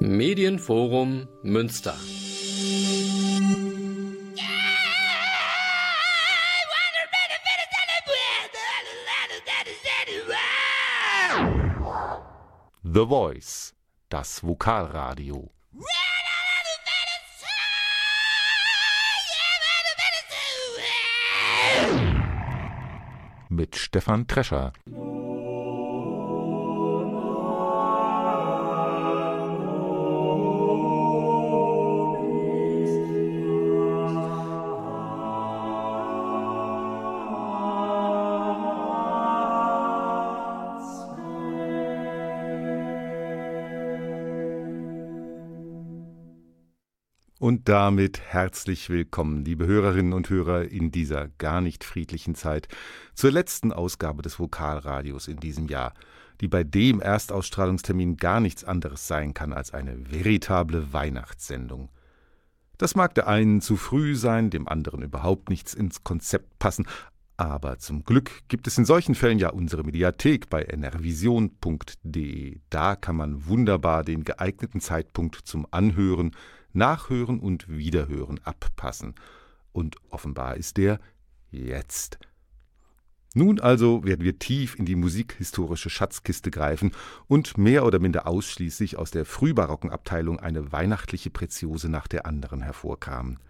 Medienforum Münster. The Voice, das Vokalradio. Mit Stefan Trescher. Damit herzlich willkommen, liebe Hörerinnen und Hörer, in dieser gar nicht friedlichen Zeit zur letzten Ausgabe des Vokalradios in diesem Jahr, die bei dem Erstausstrahlungstermin gar nichts anderes sein kann als eine veritable Weihnachtssendung. Das mag der einen zu früh sein, dem anderen überhaupt nichts ins Konzept passen, aber zum Glück gibt es in solchen Fällen ja unsere Mediathek bei nrvision.de. Da kann man wunderbar den geeigneten Zeitpunkt zum Anhören, Nachhören und Wiederhören abpassen. Und offenbar ist der jetzt. Nun also werden wir tief in die musikhistorische Schatzkiste greifen und mehr oder minder ausschließlich aus der frühbarocken Abteilung eine weihnachtliche Preziose nach der anderen hervorkramen.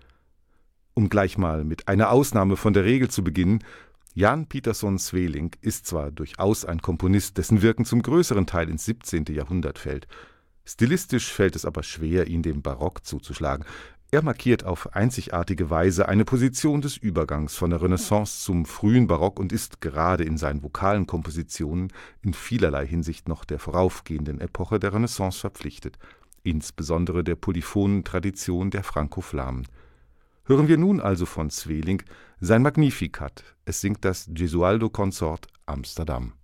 Um gleich mal mit einer Ausnahme von der Regel zu beginnen, Jan Pietersson Sveling ist zwar durchaus ein Komponist, dessen Wirken zum größeren Teil ins 17. Jahrhundert fällt, Stilistisch fällt es aber schwer, ihn dem Barock zuzuschlagen. Er markiert auf einzigartige Weise eine Position des Übergangs von der Renaissance zum frühen Barock und ist gerade in seinen vokalen Kompositionen in vielerlei Hinsicht noch der voraufgehenden Epoche der Renaissance verpflichtet, insbesondere der polyphonen Tradition der Franco-Flamen. Hören wir nun also von Zweling sein Magnificat. Es singt das Gesualdo Consort Amsterdam.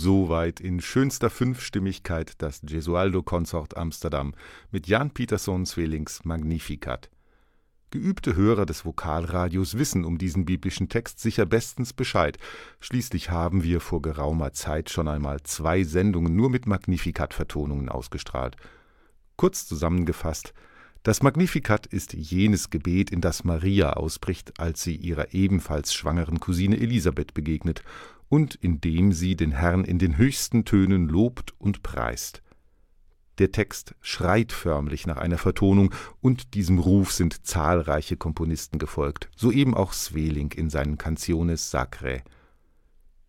Soweit in schönster Fünfstimmigkeit das Gesualdo-Konsort Amsterdam mit Jan Pietersson Zwillings Magnificat. Geübte Hörer des Vokalradios wissen um diesen biblischen Text sicher bestens Bescheid. Schließlich haben wir vor geraumer Zeit schon einmal zwei Sendungen nur mit Magnificat-Vertonungen ausgestrahlt. Kurz zusammengefasst, das Magnificat ist jenes Gebet, in das Maria ausbricht, als sie ihrer ebenfalls schwangeren Cousine Elisabeth begegnet und in dem sie den Herrn in den höchsten Tönen lobt und preist. Der Text schreit förmlich nach einer Vertonung, und diesem Ruf sind zahlreiche Komponisten gefolgt, so eben auch Sweling in seinen Canciones Sacrae.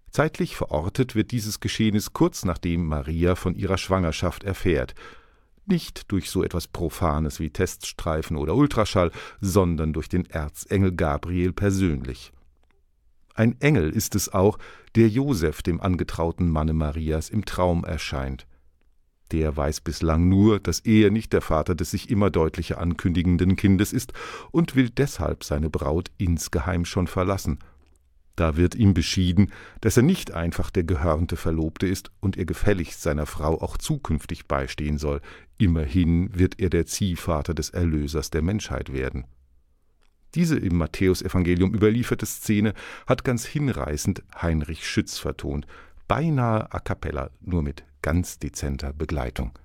Zeitlich verortet wird dieses Geschehnis kurz nachdem Maria von ihrer Schwangerschaft erfährt, nicht durch so etwas Profanes wie Teststreifen oder Ultraschall, sondern durch den Erzengel Gabriel persönlich. Ein Engel ist es auch, der Josef, dem angetrauten Manne Marias, im Traum erscheint. Der weiß bislang nur, dass er nicht der Vater des sich immer deutlicher ankündigenden Kindes ist und will deshalb seine Braut insgeheim schon verlassen. Da wird ihm beschieden, dass er nicht einfach der gehörnte Verlobte ist und ihr gefälligst seiner Frau auch zukünftig beistehen soll, immerhin wird er der Ziehvater des Erlösers der Menschheit werden. Diese im Matthäusevangelium überlieferte Szene hat ganz hinreißend Heinrich Schütz vertont, beinahe a cappella, nur mit ganz dezenter Begleitung.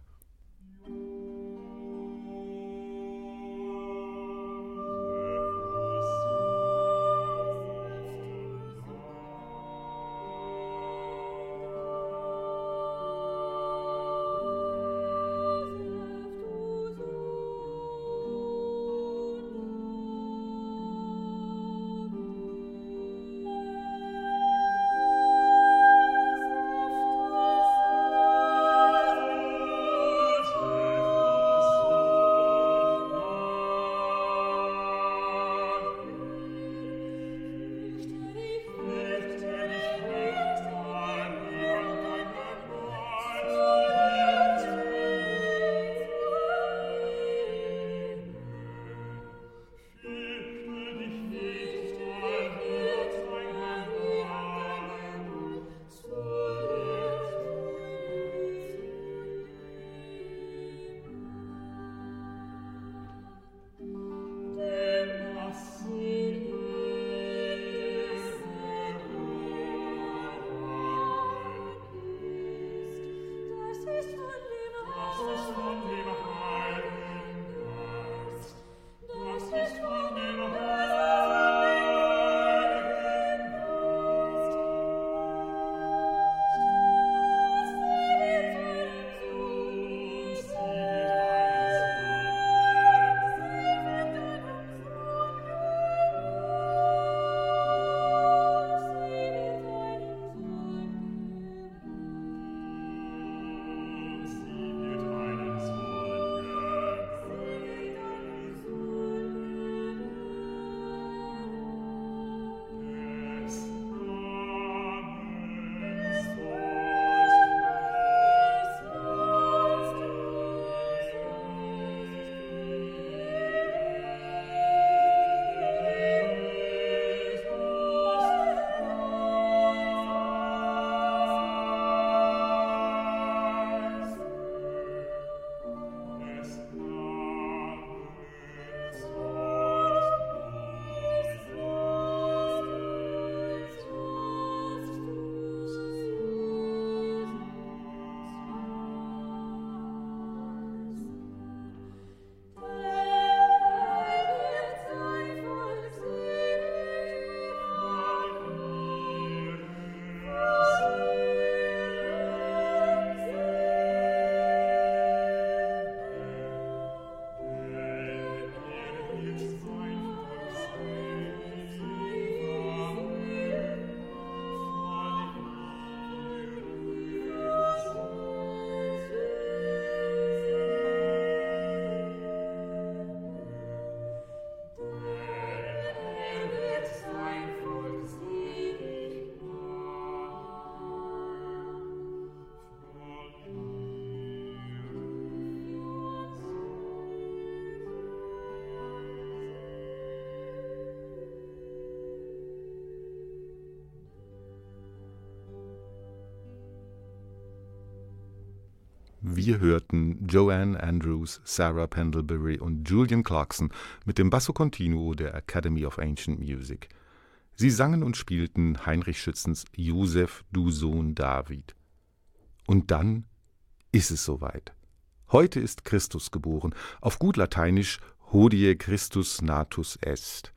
Wir hörten Joanne Andrews, Sarah Pendlebury und Julian Clarkson mit dem Basso Continuo der Academy of Ancient Music. Sie sangen und spielten Heinrich Schützens Josef, du Sohn David. Und dann ist es soweit. Heute ist Christus geboren, auf gut Lateinisch Hodie Christus natus est.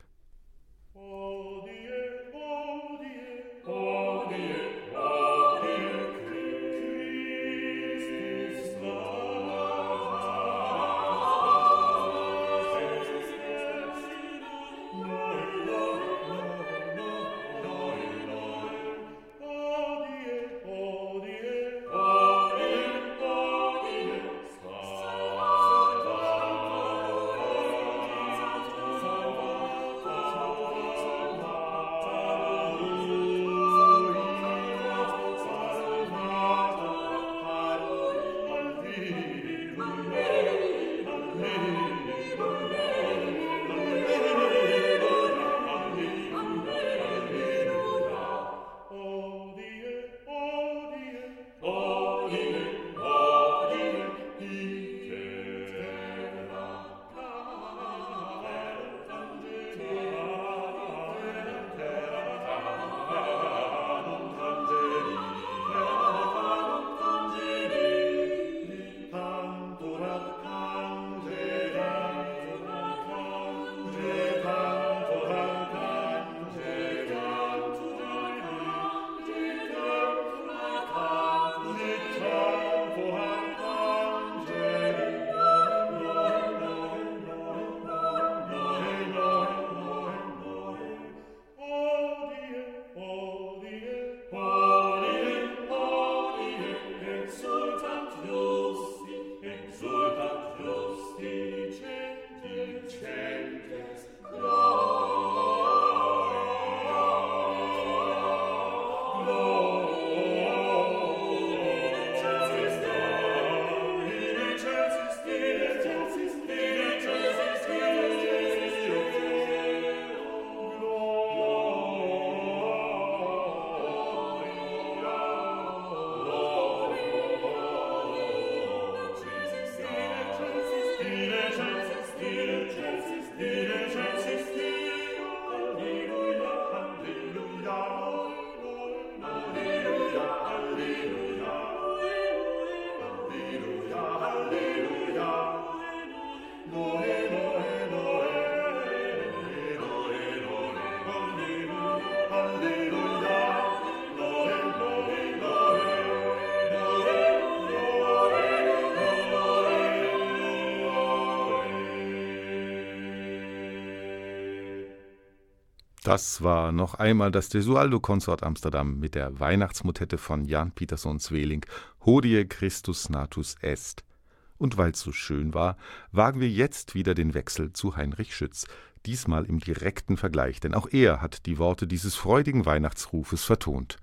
Das war noch einmal das Desualdo-Konsort Amsterdam mit der Weihnachtsmotette von Jan Pietersson Zweling, Hodie Christus Natus Est. Und weil es so schön war, wagen wir jetzt wieder den Wechsel zu Heinrich Schütz, diesmal im direkten Vergleich, denn auch er hat die Worte dieses freudigen Weihnachtsrufes vertont.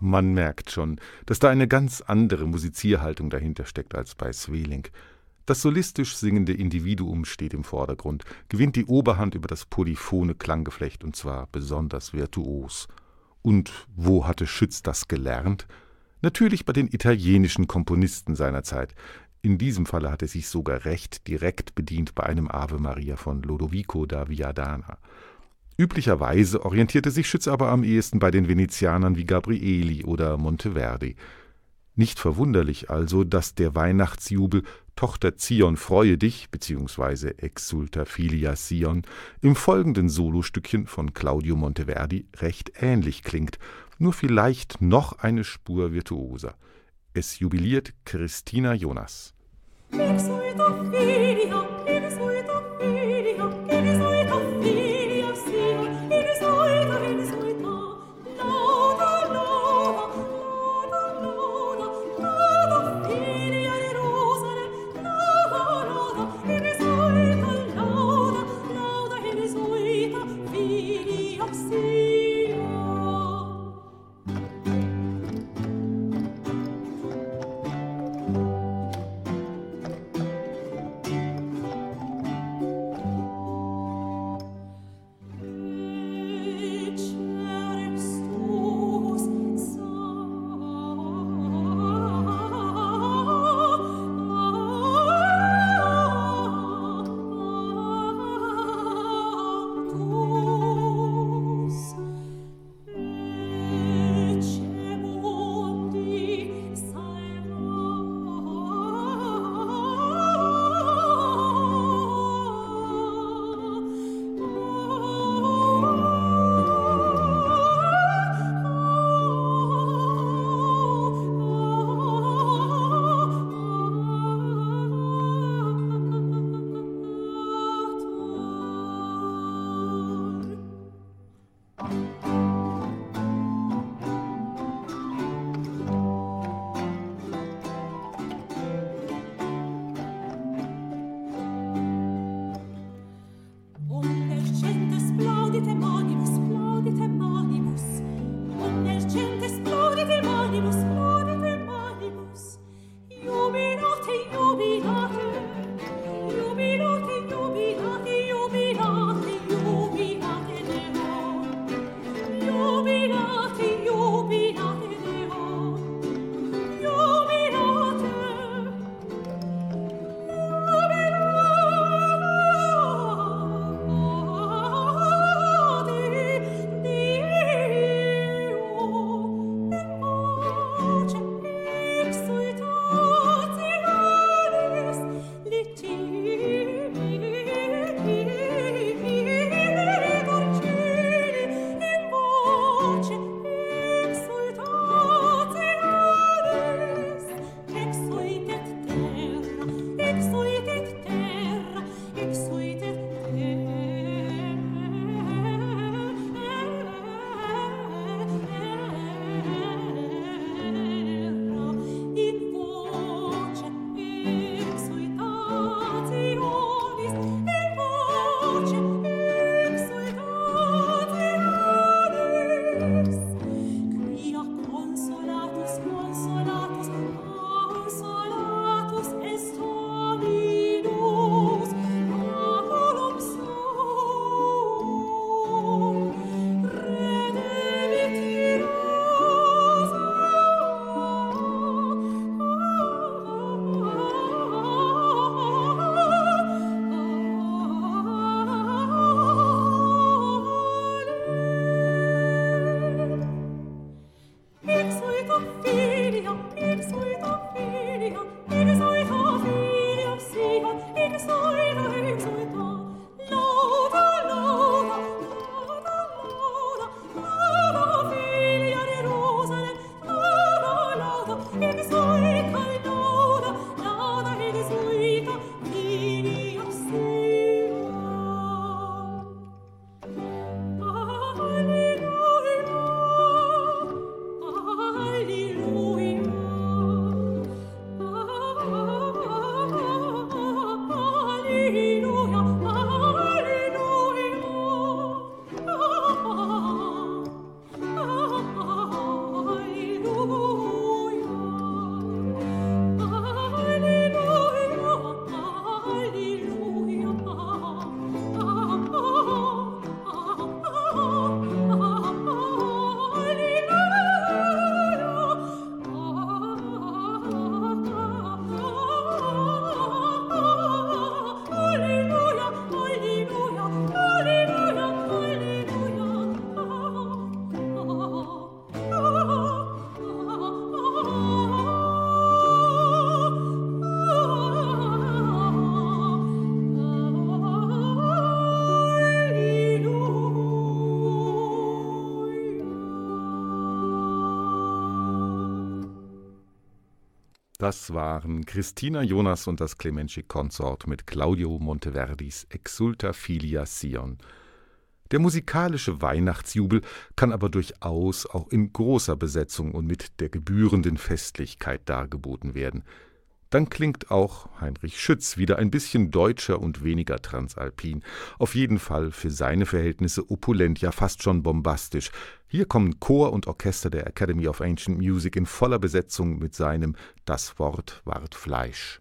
Man merkt schon, dass da eine ganz andere Musizierhaltung dahinter steckt als bei Sweeling. Das solistisch singende Individuum steht im Vordergrund, gewinnt die Oberhand über das polyphone Klanggeflecht und zwar besonders virtuos. Und wo hatte Schütz das gelernt? Natürlich bei den italienischen Komponisten seiner Zeit. In diesem Falle hat er sich sogar recht direkt bedient bei einem Ave Maria von Lodovico da Viadana. Üblicherweise orientierte sich Schütz aber am ehesten bei den Venezianern wie Gabrieli oder Monteverdi. Nicht verwunderlich also, dass der Weihnachtsjubel Tochter Zion freue dich bzw. Exulta filia Sion im folgenden Solostückchen von Claudio Monteverdi recht ähnlich klingt, nur vielleicht noch eine Spur virtuoser. Es jubiliert Christina Jonas. Exulta filia, exulta filia, exulta filia. Das waren Christina Jonas und das Clemenci Consort mit Claudio Monteverdis Exulta Filia Sion. Der musikalische Weihnachtsjubel kann aber durchaus auch in großer Besetzung und mit der gebührenden Festlichkeit dargeboten werden. Dann klingt auch Heinrich Schütz wieder ein bisschen deutscher und weniger transalpin. Auf jeden Fall für seine Verhältnisse opulent, ja fast schon bombastisch. Hier kommen Chor und Orchester der Academy of Ancient Music in voller Besetzung mit seinem Das Wort ward Fleisch.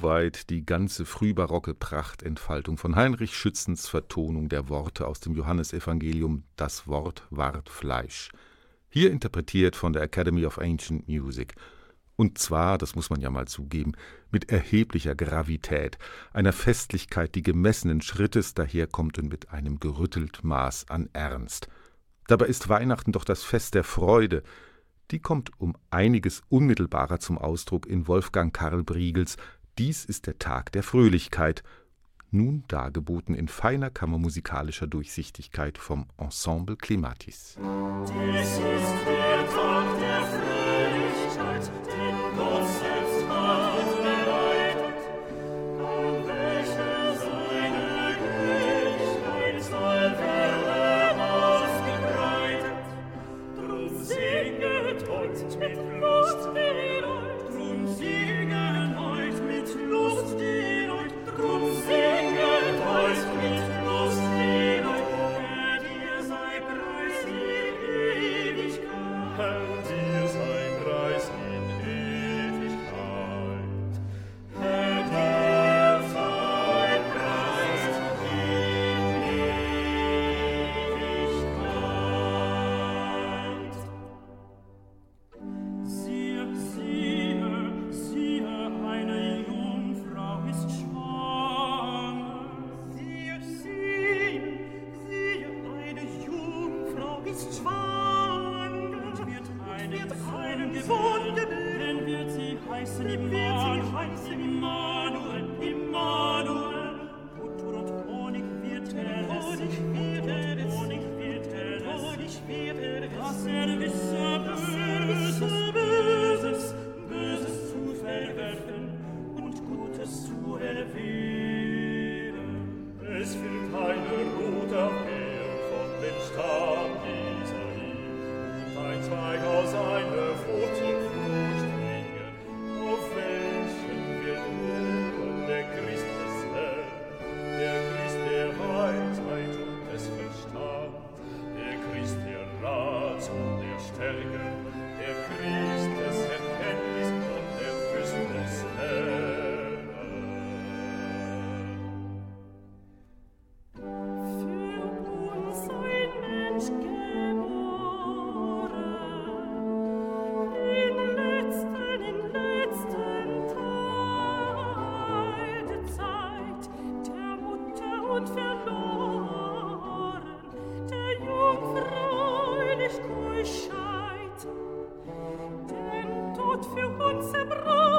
Soweit die ganze frühbarocke Prachtentfaltung von Heinrich Schützens Vertonung der Worte aus dem Johannesevangelium Das Wort ward Fleisch. Hier interpretiert von der Academy of Ancient Music. Und zwar, das muss man ja mal zugeben, mit erheblicher Gravität, einer Festlichkeit, die gemessenen Schrittes daherkommt und mit einem gerüttelt Maß an Ernst. Dabei ist Weihnachten doch das Fest der Freude, die kommt um einiges unmittelbarer zum Ausdruck in Wolfgang Karl Briegels dies ist der Tag der Fröhlichkeit, nun dargeboten in feiner kammermusikalischer Durchsichtigkeit vom Ensemble Clematis. Dies ist der Tag der Fröhlichkeit, für uns erbrochen.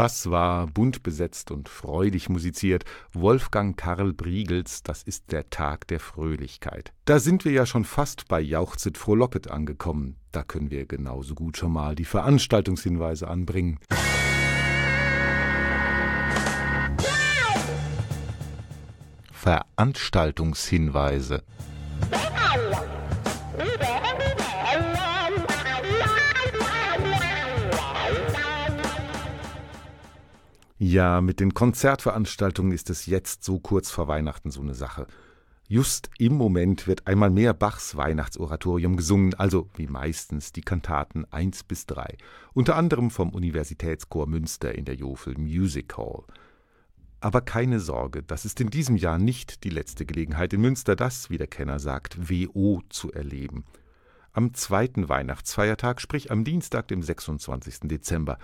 Das war bunt besetzt und freudig musiziert. Wolfgang Karl Briegels, das ist der Tag der Fröhlichkeit. Da sind wir ja schon fast bei Jauchzit Frohlocket angekommen. Da können wir genauso gut schon mal die Veranstaltungshinweise anbringen. Veranstaltungshinweise. Ja, mit den Konzertveranstaltungen ist es jetzt so kurz vor Weihnachten so eine Sache. Just im Moment wird einmal mehr Bachs Weihnachtsoratorium gesungen, also wie meistens die Kantaten 1 bis 3, unter anderem vom Universitätschor Münster in der Jofel Music Hall. Aber keine Sorge, das ist in diesem Jahr nicht die letzte Gelegenheit in Münster, das, wie der Kenner sagt, WO zu erleben. Am zweiten Weihnachtsfeiertag, sprich am Dienstag, dem 26. Dezember,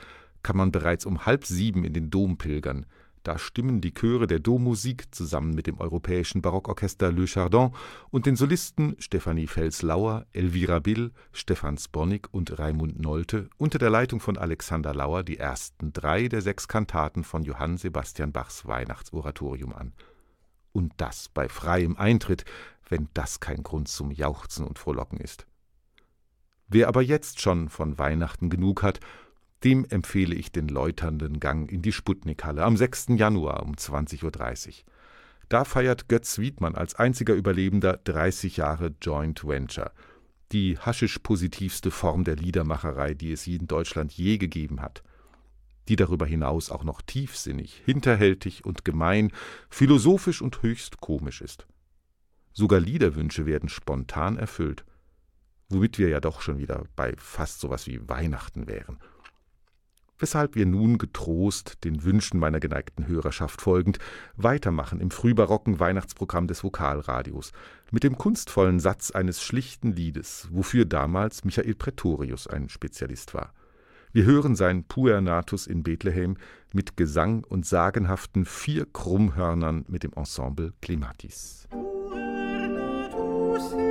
kann man bereits um halb sieben in den Dom pilgern. Da stimmen die Chöre der Dommusik zusammen mit dem europäischen Barockorchester Le Chardon und den Solisten Stefanie Fels-Lauer, Elvira Bill, Stefan Sponnig und Raimund Nolte unter der Leitung von Alexander Lauer die ersten drei der sechs Kantaten von Johann Sebastian Bachs Weihnachtsoratorium an. Und das bei freiem Eintritt, wenn das kein Grund zum Jauchzen und Frohlocken ist. Wer aber jetzt schon von Weihnachten genug hat dem empfehle ich den läuternden Gang in die Sputnikhalle am 6. Januar um 20.30 Uhr. Da feiert Götz Wiedmann als einziger Überlebender 30 Jahre Joint Venture. Die haschisch-positivste Form der Liedermacherei, die es in Deutschland je gegeben hat. Die darüber hinaus auch noch tiefsinnig, hinterhältig und gemein, philosophisch und höchst komisch ist. Sogar Liederwünsche werden spontan erfüllt. Womit wir ja doch schon wieder bei fast sowas wie Weihnachten wären weshalb wir nun getrost, den Wünschen meiner geneigten Hörerschaft folgend, weitermachen im frühbarocken Weihnachtsprogramm des Vokalradios mit dem kunstvollen Satz eines schlichten Liedes, wofür damals Michael Pretorius ein Spezialist war. Wir hören sein Puernatus in Bethlehem mit Gesang und sagenhaften vier Krummhörnern mit dem Ensemble Clematis. Puernatus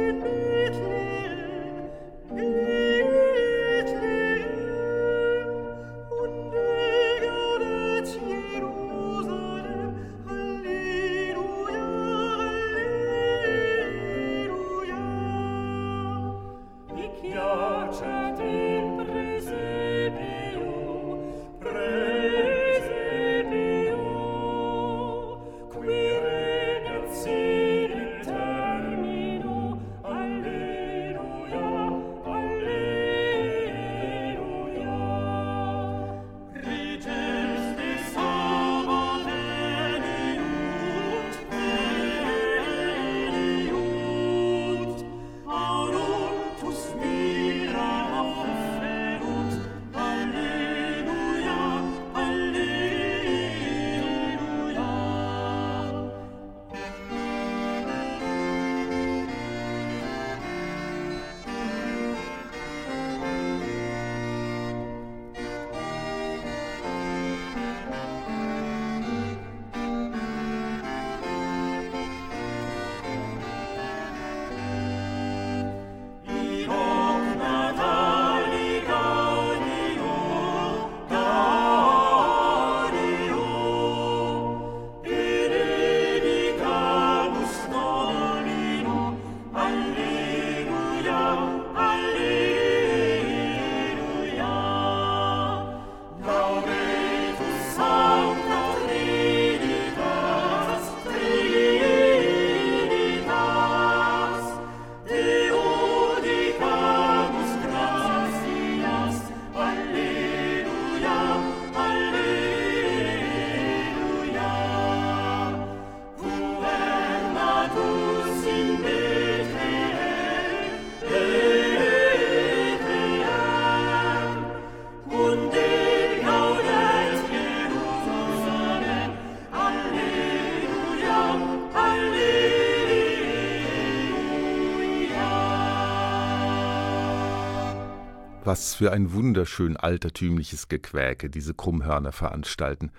Was für ein wunderschön altertümliches Gequäke diese Krummhörner veranstalten.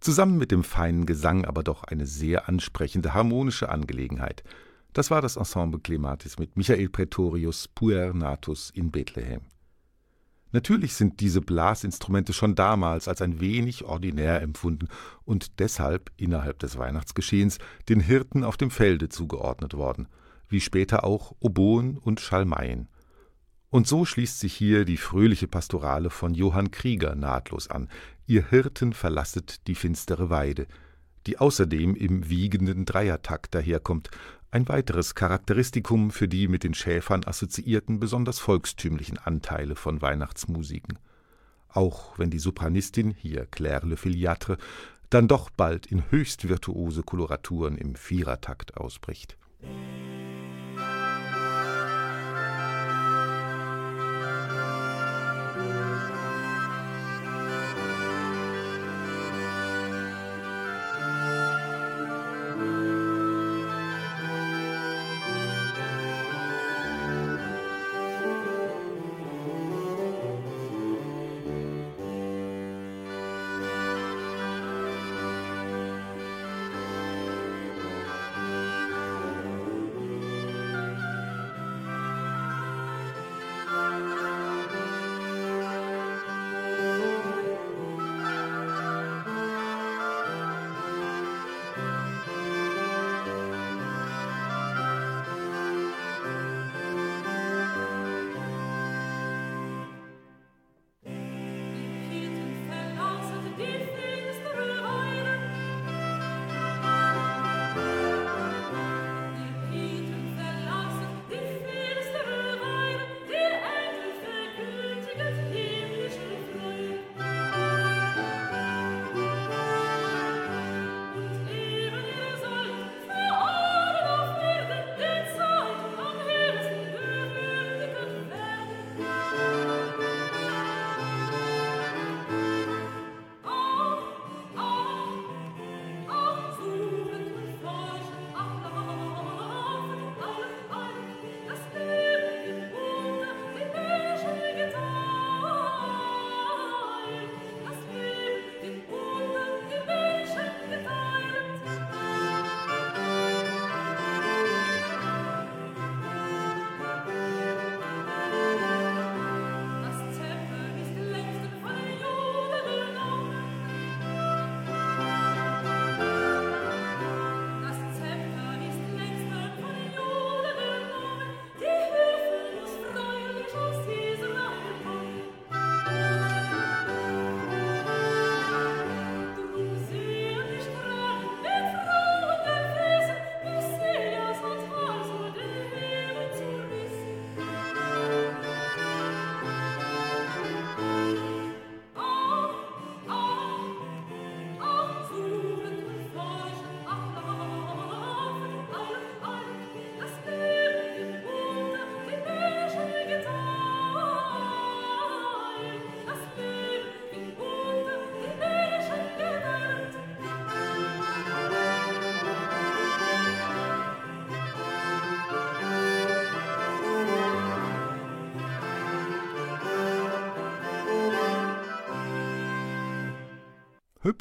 Zusammen mit dem feinen Gesang aber doch eine sehr ansprechende harmonische Angelegenheit. Das war das Ensemble Clematis mit Michael Pretorius Puer Natus in Bethlehem. Natürlich sind diese Blasinstrumente schon damals als ein wenig ordinär empfunden und deshalb innerhalb des Weihnachtsgeschehens den Hirten auf dem Felde zugeordnet worden, wie später auch Oboen und Schalmeien. Und so schließt sich hier die fröhliche Pastorale von Johann Krieger nahtlos an. Ihr Hirten verlasset die finstere Weide, die außerdem im wiegenden Dreiertakt daherkommt, ein weiteres Charakteristikum für die mit den Schäfern assoziierten besonders volkstümlichen Anteile von Weihnachtsmusiken. Auch wenn die Sopranistin, hier Claire Le Filiatre, dann doch bald in höchst virtuose Koloraturen im Vierertakt ausbricht.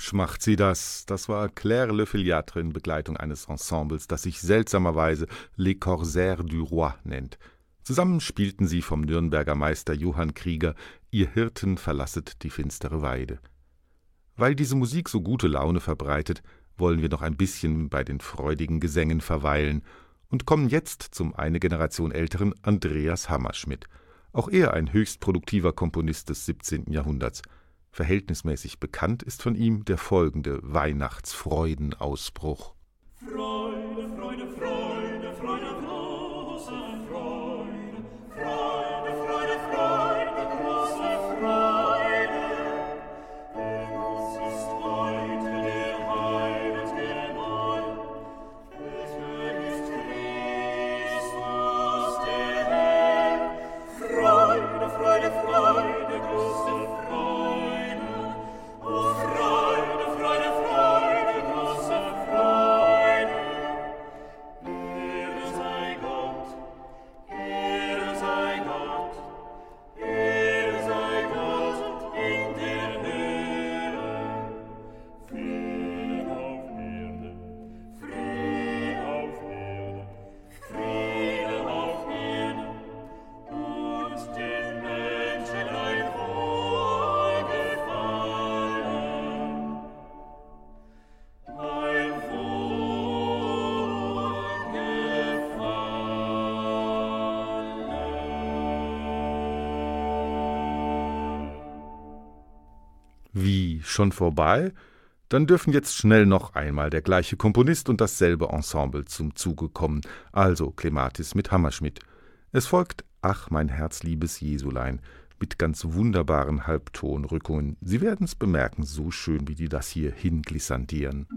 Hübsch macht sie das. Das war Claire Le Filiatre in Begleitung eines Ensembles, das sich seltsamerweise Les Corsaires du Roi nennt. Zusammen spielten sie vom Nürnberger Meister Johann Krieger Ihr Hirten verlasset die finstere Weide. Weil diese Musik so gute Laune verbreitet, wollen wir noch ein bisschen bei den freudigen Gesängen verweilen und kommen jetzt zum eine Generation älteren Andreas Hammerschmidt. Auch er ein höchst produktiver Komponist des 17. Jahrhunderts. Verhältnismäßig bekannt ist von ihm der folgende Weihnachtsfreudenausbruch. Schon vorbei? Dann dürfen jetzt schnell noch einmal der gleiche Komponist und dasselbe Ensemble zum Zuge kommen, also Clematis mit Hammerschmidt. Es folgt Ach, mein Herz, liebes Jesulein, mit ganz wunderbaren Halbtonrückungen. Sie werden's bemerken, so schön wie die das hier hinglissandieren.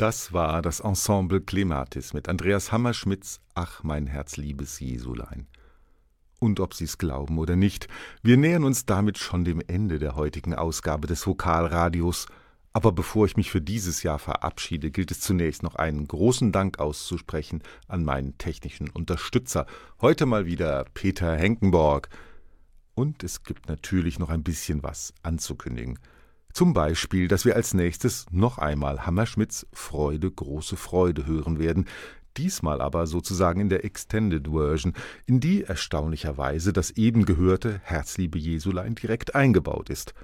Das war das Ensemble Clematis mit Andreas Hammerschmidts Ach, mein Herz, liebes Jesulein. Und ob Sie's glauben oder nicht, wir nähern uns damit schon dem Ende der heutigen Ausgabe des Vokalradios. Aber bevor ich mich für dieses Jahr verabschiede, gilt es zunächst noch einen großen Dank auszusprechen an meinen technischen Unterstützer. Heute mal wieder Peter Henkenborg. Und es gibt natürlich noch ein bisschen was anzukündigen. Zum Beispiel, dass wir als nächstes noch einmal Hammerschmidts Freude, große Freude hören werden, diesmal aber sozusagen in der Extended Version, in die erstaunlicherweise das eben gehörte Herzliebe Jesulein direkt eingebaut ist.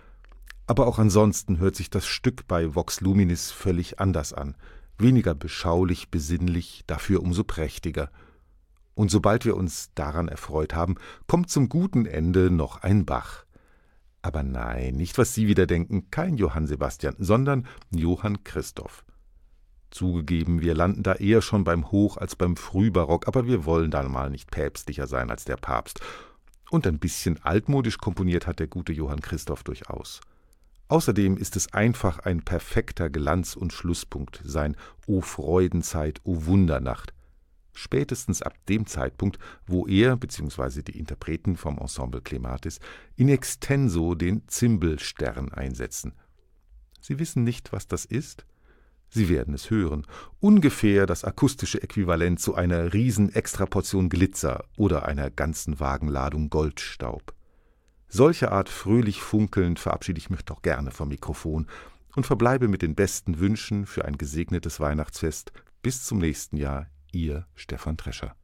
Aber auch ansonsten hört sich das Stück bei Vox Luminis völlig anders an, weniger beschaulich, besinnlich, dafür umso prächtiger. Und sobald wir uns daran erfreut haben, kommt zum guten Ende noch ein Bach. Aber nein, nicht was Sie wieder denken, kein Johann Sebastian, sondern Johann Christoph. Zugegeben, wir landen da eher schon beim Hoch- als beim Frühbarock, aber wir wollen dann mal nicht päpstlicher sein als der Papst. Und ein bisschen altmodisch komponiert hat der gute Johann Christoph durchaus. Außerdem ist es einfach ein perfekter Glanz- und Schlusspunkt, sein O Freudenzeit, O Wundernacht. Spätestens ab dem Zeitpunkt, wo er bzw. die Interpreten vom Ensemble Clematis in extenso den Zimbelstern einsetzen. Sie wissen nicht, was das ist? Sie werden es hören. Ungefähr das akustische Äquivalent zu einer riesen Extraportion Glitzer oder einer ganzen Wagenladung Goldstaub. Solche Art fröhlich funkelnd verabschiede ich mich doch gerne vom Mikrofon und verbleibe mit den besten Wünschen für ein gesegnetes Weihnachtsfest. Bis zum nächsten Jahr, Ihr Stefan Trescher.